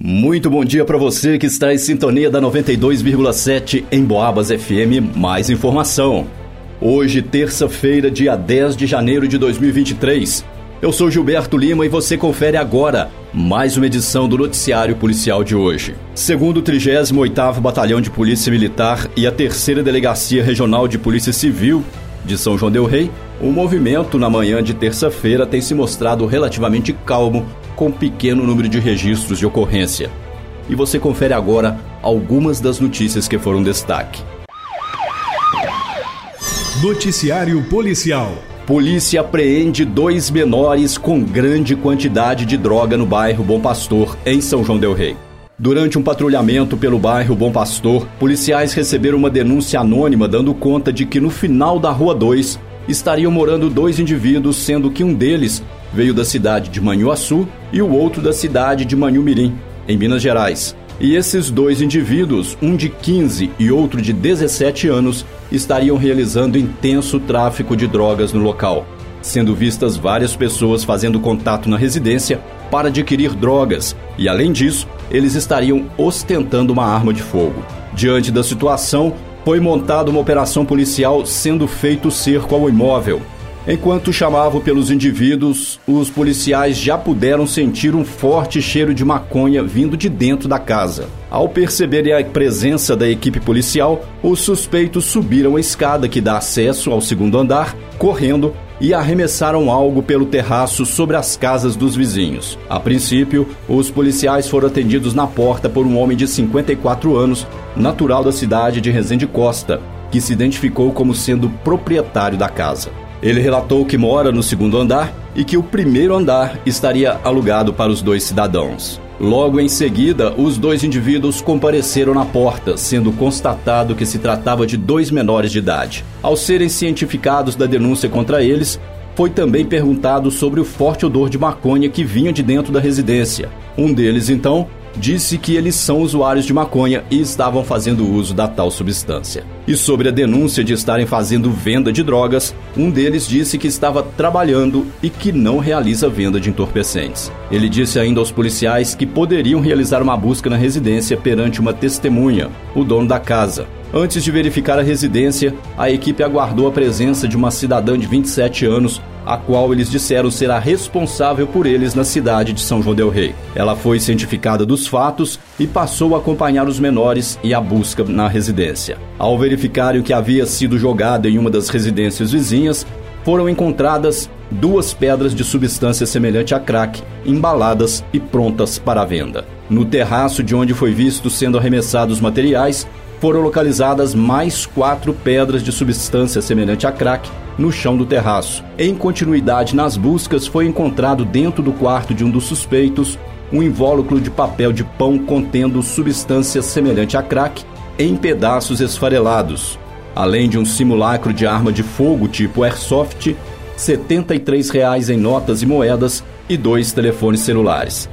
Muito bom dia para você que está em sintonia da 92,7 em Boabas FM. Mais informação. Hoje, terça-feira, dia 10 de janeiro de 2023. Eu sou Gilberto Lima e você confere agora mais uma edição do noticiário policial de hoje. Segundo o 38º Batalhão de Polícia Militar e a Terceira Delegacia Regional de Polícia Civil de São João del Rei, o movimento na manhã de terça-feira tem se mostrado relativamente calmo com pequeno número de registros de ocorrência. E você confere agora algumas das notícias que foram destaque. Noticiário Policial. Polícia apreende dois menores com grande quantidade de droga no bairro Bom Pastor, em São João Del Rei. Durante um patrulhamento pelo bairro Bom Pastor, policiais receberam uma denúncia anônima dando conta de que no final da Rua 2 estariam morando dois indivíduos, sendo que um deles veio da cidade de Manhuaçu e o outro da cidade de Manhumirim, em Minas Gerais. E esses dois indivíduos, um de 15 e outro de 17 anos, estariam realizando intenso tráfico de drogas no local, sendo vistas várias pessoas fazendo contato na residência para adquirir drogas, e além disso, eles estariam ostentando uma arma de fogo. Diante da situação, foi montada uma operação policial sendo feito cerco ao imóvel, Enquanto chamavam pelos indivíduos, os policiais já puderam sentir um forte cheiro de maconha vindo de dentro da casa. Ao perceberem a presença da equipe policial, os suspeitos subiram a escada que dá acesso ao segundo andar, correndo e arremessaram algo pelo terraço sobre as casas dos vizinhos. A princípio, os policiais foram atendidos na porta por um homem de 54 anos, natural da cidade de Resende Costa, que se identificou como sendo proprietário da casa. Ele relatou que mora no segundo andar e que o primeiro andar estaria alugado para os dois cidadãos. Logo em seguida, os dois indivíduos compareceram na porta, sendo constatado que se tratava de dois menores de idade. Ao serem cientificados da denúncia contra eles, foi também perguntado sobre o forte odor de maconha que vinha de dentro da residência. Um deles, então, disse que eles são usuários de maconha e estavam fazendo uso da tal substância. E sobre a denúncia de estarem fazendo venda de drogas, um deles disse que estava trabalhando e que não realiza venda de entorpecentes. Ele disse ainda aos policiais que poderiam realizar uma busca na residência perante uma testemunha, o dono da casa. Antes de verificar a residência, a equipe aguardou a presença de uma cidadã de 27 anos a qual eles disseram será responsável por eles na cidade de São João del Rei. Ela foi cientificada dos fatos e passou a acompanhar os menores e a busca na residência. Ao verificarem o que havia sido jogado em uma das residências vizinhas, foram encontradas duas pedras de substância semelhante a crack, embaladas e prontas para venda. No terraço de onde foi visto sendo arremessados os materiais, foram localizadas mais quatro pedras de substância semelhante a crack no chão do terraço. Em continuidade nas buscas, foi encontrado dentro do quarto de um dos suspeitos um invólucro de papel de pão contendo substância semelhante a crack em pedaços esfarelados, além de um simulacro de arma de fogo tipo airsoft, 73 reais em notas e moedas e dois telefones celulares.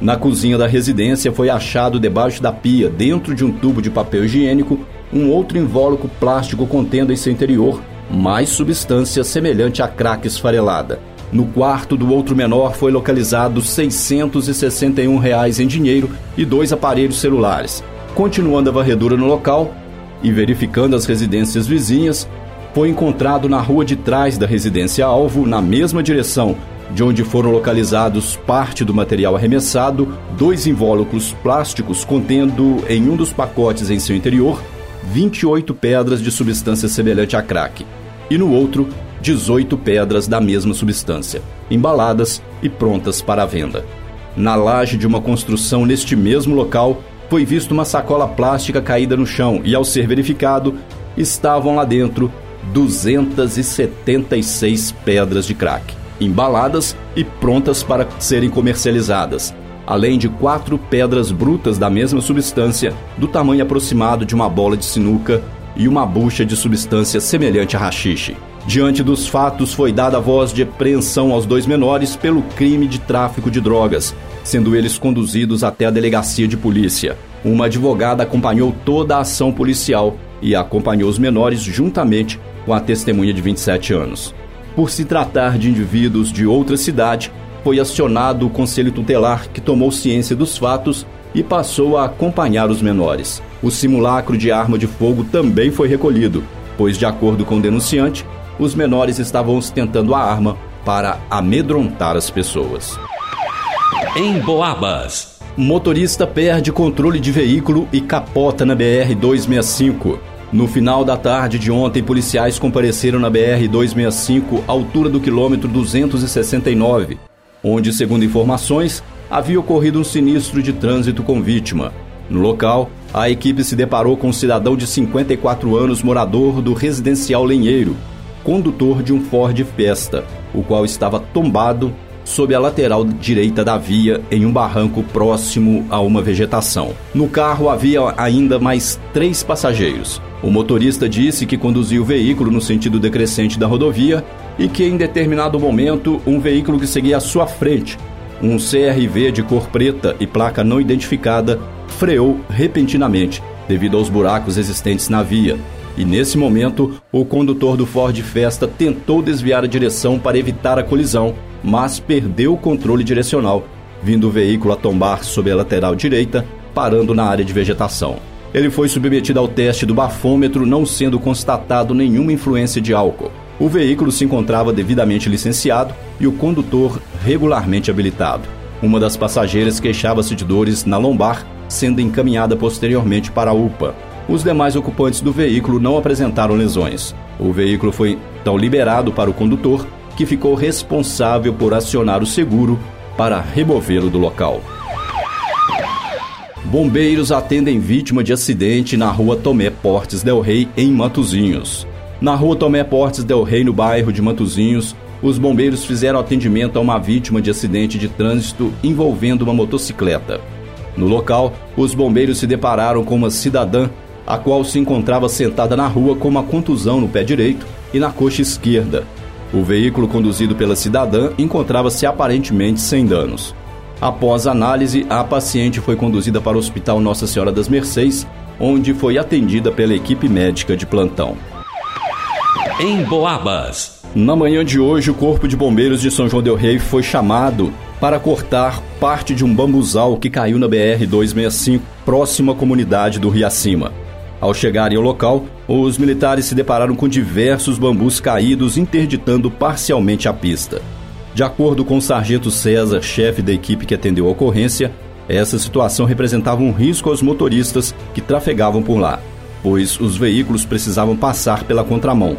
Na cozinha da residência foi achado debaixo da pia, dentro de um tubo de papel higiênico, um outro invólucro plástico contendo em seu interior mais substância semelhante a crack esfarelada. No quarto do outro menor foi localizado 661 reais em dinheiro e dois aparelhos celulares. Continuando a varredura no local e verificando as residências vizinhas, foi encontrado na rua de trás da residência alvo, na mesma direção, de onde foram localizados parte do material arremessado, dois invólucros plásticos contendo em um dos pacotes em seu interior 28 pedras de substância semelhante a crack, e no outro, 18 pedras da mesma substância, embaladas e prontas para a venda. Na laje de uma construção neste mesmo local, foi vista uma sacola plástica caída no chão e, ao ser verificado, estavam lá dentro 276 pedras de crack, embaladas e prontas para serem comercializadas, além de quatro pedras brutas da mesma substância, do tamanho aproximado de uma bola de sinuca, e uma bucha de substância semelhante a rachixe. Diante dos fatos, foi dada voz de apreensão aos dois menores pelo crime de tráfico de drogas, sendo eles conduzidos até a delegacia de polícia. Uma advogada acompanhou toda a ação policial e acompanhou os menores juntamente com a testemunha de 27 anos. Por se tratar de indivíduos de outra cidade, foi acionado o Conselho Tutelar, que tomou ciência dos fatos e passou a acompanhar os menores. O simulacro de arma de fogo também foi recolhido, pois, de acordo com o denunciante, os menores estavam ostentando a arma para amedrontar as pessoas. Em Boabas. Motorista perde controle de veículo e capota na BR-265. No final da tarde de ontem, policiais compareceram na BR-265, altura do quilômetro 269, onde, segundo informações, havia ocorrido um sinistro de trânsito com vítima. No local, a equipe se deparou com um cidadão de 54 anos, morador do residencial Lenheiro, condutor de um Ford Fiesta, o qual estava tombado sob a lateral direita da via em um barranco próximo a uma vegetação. No carro havia ainda mais três passageiros. O motorista disse que conduziu o veículo no sentido decrescente da rodovia e que em determinado momento um veículo que seguia à sua frente, um CRV de cor preta e placa não identificada, freou repentinamente devido aos buracos existentes na via. E nesse momento, o condutor do Ford Festa tentou desviar a direção para evitar a colisão, mas perdeu o controle direcional, vindo o veículo a tombar sob a lateral direita, parando na área de vegetação. Ele foi submetido ao teste do bafômetro, não sendo constatado nenhuma influência de álcool. O veículo se encontrava devidamente licenciado e o condutor regularmente habilitado. Uma das passageiras queixava-se de dores na lombar, sendo encaminhada posteriormente para a UPA. Os demais ocupantes do veículo não apresentaram lesões. O veículo foi então liberado para o condutor, que ficou responsável por acionar o seguro para removê-lo do local. Bombeiros atendem vítima de acidente na rua Tomé Portes Del Rey, em Matozinhos. Na rua Tomé Portes Del Rey, no bairro de Matozinhos, os bombeiros fizeram atendimento a uma vítima de acidente de trânsito envolvendo uma motocicleta. No local, os bombeiros se depararam com uma cidadã, a qual se encontrava sentada na rua com uma contusão no pé direito e na coxa esquerda. O veículo conduzido pela cidadã encontrava-se aparentemente sem danos. Após análise, a paciente foi conduzida para o Hospital Nossa Senhora das Mercês, onde foi atendida pela equipe médica de plantão. Em Boabas. Na manhã de hoje, o Corpo de Bombeiros de São João Del Rei foi chamado para cortar parte de um bambuzal que caiu na BR-265, próximo à comunidade do Riacima. Ao chegarem ao local, os militares se depararam com diversos bambus caídos, interditando parcialmente a pista. De acordo com o sargento César, chefe da equipe que atendeu a ocorrência, essa situação representava um risco aos motoristas que trafegavam por lá, pois os veículos precisavam passar pela contramão.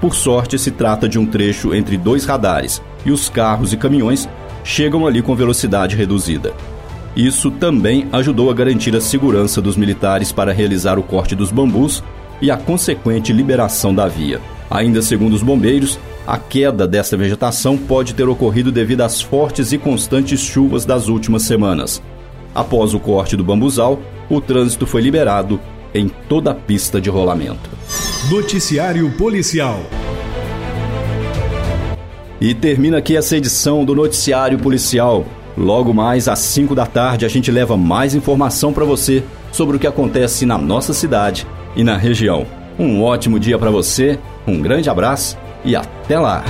Por sorte, se trata de um trecho entre dois radares e os carros e caminhões chegam ali com velocidade reduzida. Isso também ajudou a garantir a segurança dos militares para realizar o corte dos bambus e a consequente liberação da via. Ainda segundo os bombeiros, a queda dessa vegetação pode ter ocorrido devido às fortes e constantes chuvas das últimas semanas. Após o corte do bambuzal, o trânsito foi liberado em toda a pista de rolamento. Noticiário Policial. E termina aqui essa edição do Noticiário Policial. Logo mais às 5 da tarde a gente leva mais informação para você sobre o que acontece na nossa cidade e na região. Um ótimo dia para você, um grande abraço e até lá!